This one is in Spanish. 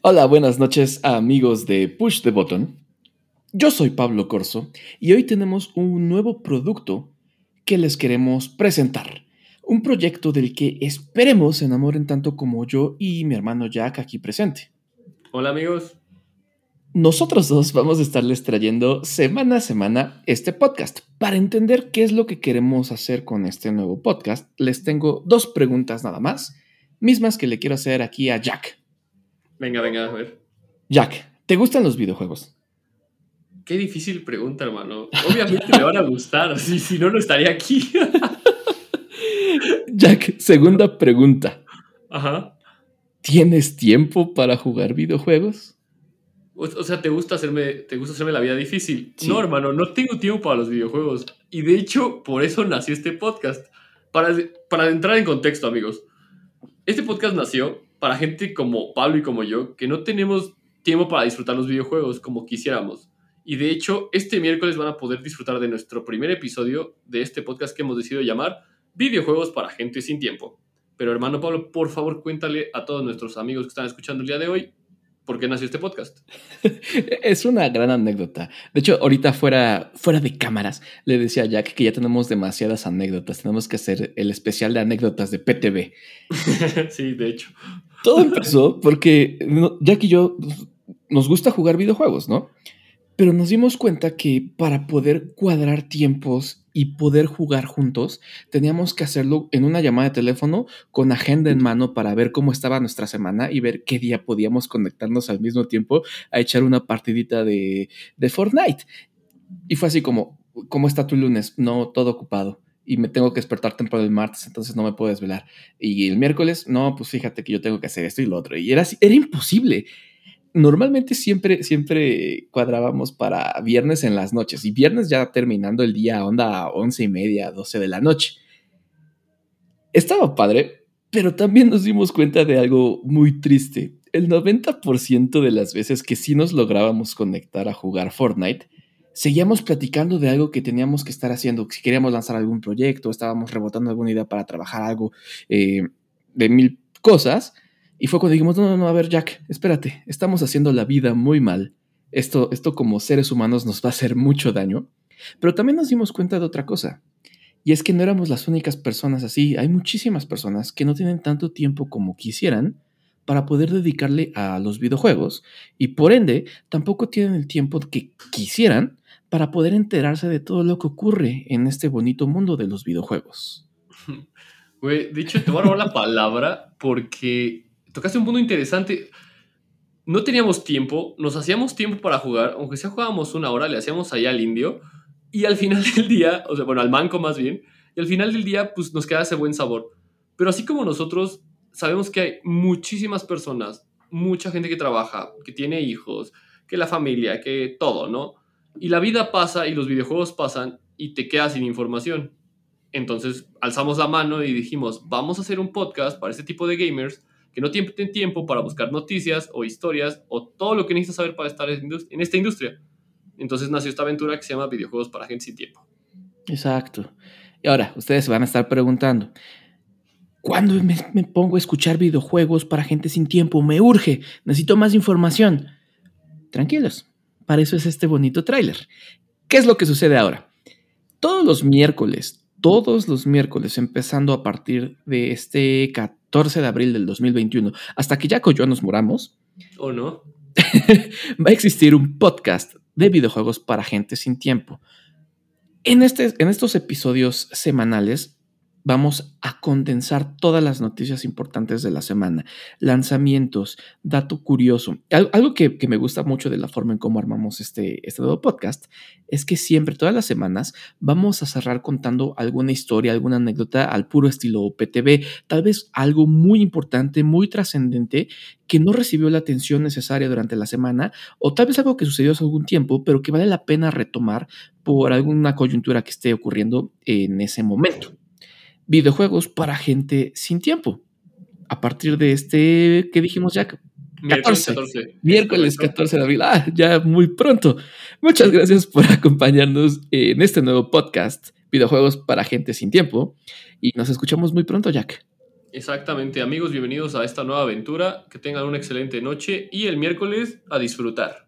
Hola, buenas noches amigos de Push the Button. Yo soy Pablo Corso y hoy tenemos un nuevo producto que les queremos presentar. Un proyecto del que esperemos se enamoren tanto como yo y mi hermano Jack aquí presente. Hola amigos. Nosotros dos vamos a estarles trayendo semana a semana este podcast. Para entender qué es lo que queremos hacer con este nuevo podcast, les tengo dos preguntas nada más, mismas que le quiero hacer aquí a Jack. Venga, venga, a ver. Jack, ¿te gustan los videojuegos? Qué difícil pregunta, hermano. Obviamente me van a gustar, si, si no, no estaría aquí. Jack, segunda pregunta. Ajá. ¿Tienes tiempo para jugar videojuegos? O, o sea, ¿te gusta, hacerme, ¿te gusta hacerme la vida difícil? No, hermano, no tengo tiempo para los videojuegos. Y de hecho, por eso nació este podcast. Para, para entrar en contexto, amigos. Este podcast nació para gente como Pablo y como yo, que no tenemos tiempo para disfrutar los videojuegos como quisiéramos. Y de hecho, este miércoles van a poder disfrutar de nuestro primer episodio de este podcast que hemos decidido llamar Videojuegos para gente sin tiempo. Pero hermano Pablo, por favor cuéntale a todos nuestros amigos que están escuchando el día de hoy por qué nació este podcast. es una gran anécdota. De hecho, ahorita fuera, fuera de cámaras, le decía a Jack que ya tenemos demasiadas anécdotas. Tenemos que hacer el especial de anécdotas de PTV. sí, de hecho. Todo empezó porque Jack y yo nos gusta jugar videojuegos, ¿no? Pero nos dimos cuenta que para poder cuadrar tiempos y poder jugar juntos, teníamos que hacerlo en una llamada de teléfono con agenda en mano para ver cómo estaba nuestra semana y ver qué día podíamos conectarnos al mismo tiempo a echar una partidita de, de Fortnite. Y fue así como, ¿cómo está tu lunes? No, todo ocupado y me tengo que despertar temprano el martes, entonces no me puedo desvelar. Y el miércoles, no, pues fíjate que yo tengo que hacer esto y lo otro. Y era, era imposible normalmente siempre, siempre cuadrábamos para viernes en las noches y viernes ya terminando el día onda a once y media, 12 de la noche. Estaba padre, pero también nos dimos cuenta de algo muy triste. El 90% de las veces que sí nos lográbamos conectar a jugar Fortnite, seguíamos platicando de algo que teníamos que estar haciendo. Si queríamos lanzar algún proyecto, estábamos rebotando alguna idea para trabajar algo eh, de mil cosas y fue cuando dijimos, no, no, no, a ver, Jack, espérate, estamos haciendo la vida muy mal. Esto, esto como seres humanos nos va a hacer mucho daño. Pero también nos dimos cuenta de otra cosa. Y es que no éramos las únicas personas así. Hay muchísimas personas que no tienen tanto tiempo como quisieran para poder dedicarle a los videojuegos y por ende tampoco tienen el tiempo que quisieran para poder enterarse de todo lo que ocurre en este bonito mundo de los videojuegos. Güey, dicho, te voy a robar la palabra porque tocaste un punto interesante. No teníamos tiempo, nos hacíamos tiempo para jugar, aunque sea jugábamos una hora, le hacíamos allá al indio, y al final del día, o sea, bueno, al manco más bien, y al final del día, pues nos queda ese buen sabor. Pero así como nosotros, sabemos que hay muchísimas personas, mucha gente que trabaja, que tiene hijos, que la familia, que todo, ¿no? Y la vida pasa y los videojuegos pasan y te quedas sin información. Entonces alzamos la mano y dijimos, vamos a hacer un podcast para este tipo de gamers que no tienen tiempo para buscar noticias o historias o todo lo que necesitas saber para estar en esta industria. Entonces nació esta aventura que se llama Videojuegos para Gente Sin Tiempo. Exacto. Y ahora, ustedes se van a estar preguntando, ¿cuándo me, pongo a escuchar videojuegos para gente sin tiempo? Me urge, necesito más información. Tranquilos, para eso es este bonito tráiler. ¿Qué es lo que sucede ahora? Todos los miércoles, todos los miércoles, empezando a partir de este 14 de abril del 2021, hasta que Jaco y yo nos moramos. ¿O no? va a existir un podcast de videojuegos para gente sin tiempo. En, este, en estos episodios semanales vamos a condensar todas las noticias importantes de la semana, lanzamientos, dato curioso. Algo que, me gusta mucho de la forma en cómo armamos este, este nuevo podcast es que siempre, todas las semanas, vamos a cerrar contando alguna historia, alguna anécdota al puro estilo PTV, tal vez algo muy importante, muy trascendente que no recibió la atención necesaria durante la semana o tal vez algo que sucedió hace algún tiempo, pero que vale la pena retomar por alguna coyuntura que esté ocurriendo en ese momento videojuegos para gente sin tiempo. A partir de este, ¿qué dijimos ya? 14. Miércoles 14 de abril. Ah, ya muy pronto. Muchas gracias por acompañarnos en este nuevo podcast, Videojuegos para gente sin tiempo. Y nos escuchamos muy pronto, Jack. Exactamente, amigos, bienvenidos a esta nueva aventura. Que tengan una excelente noche y el miércoles a disfrutar.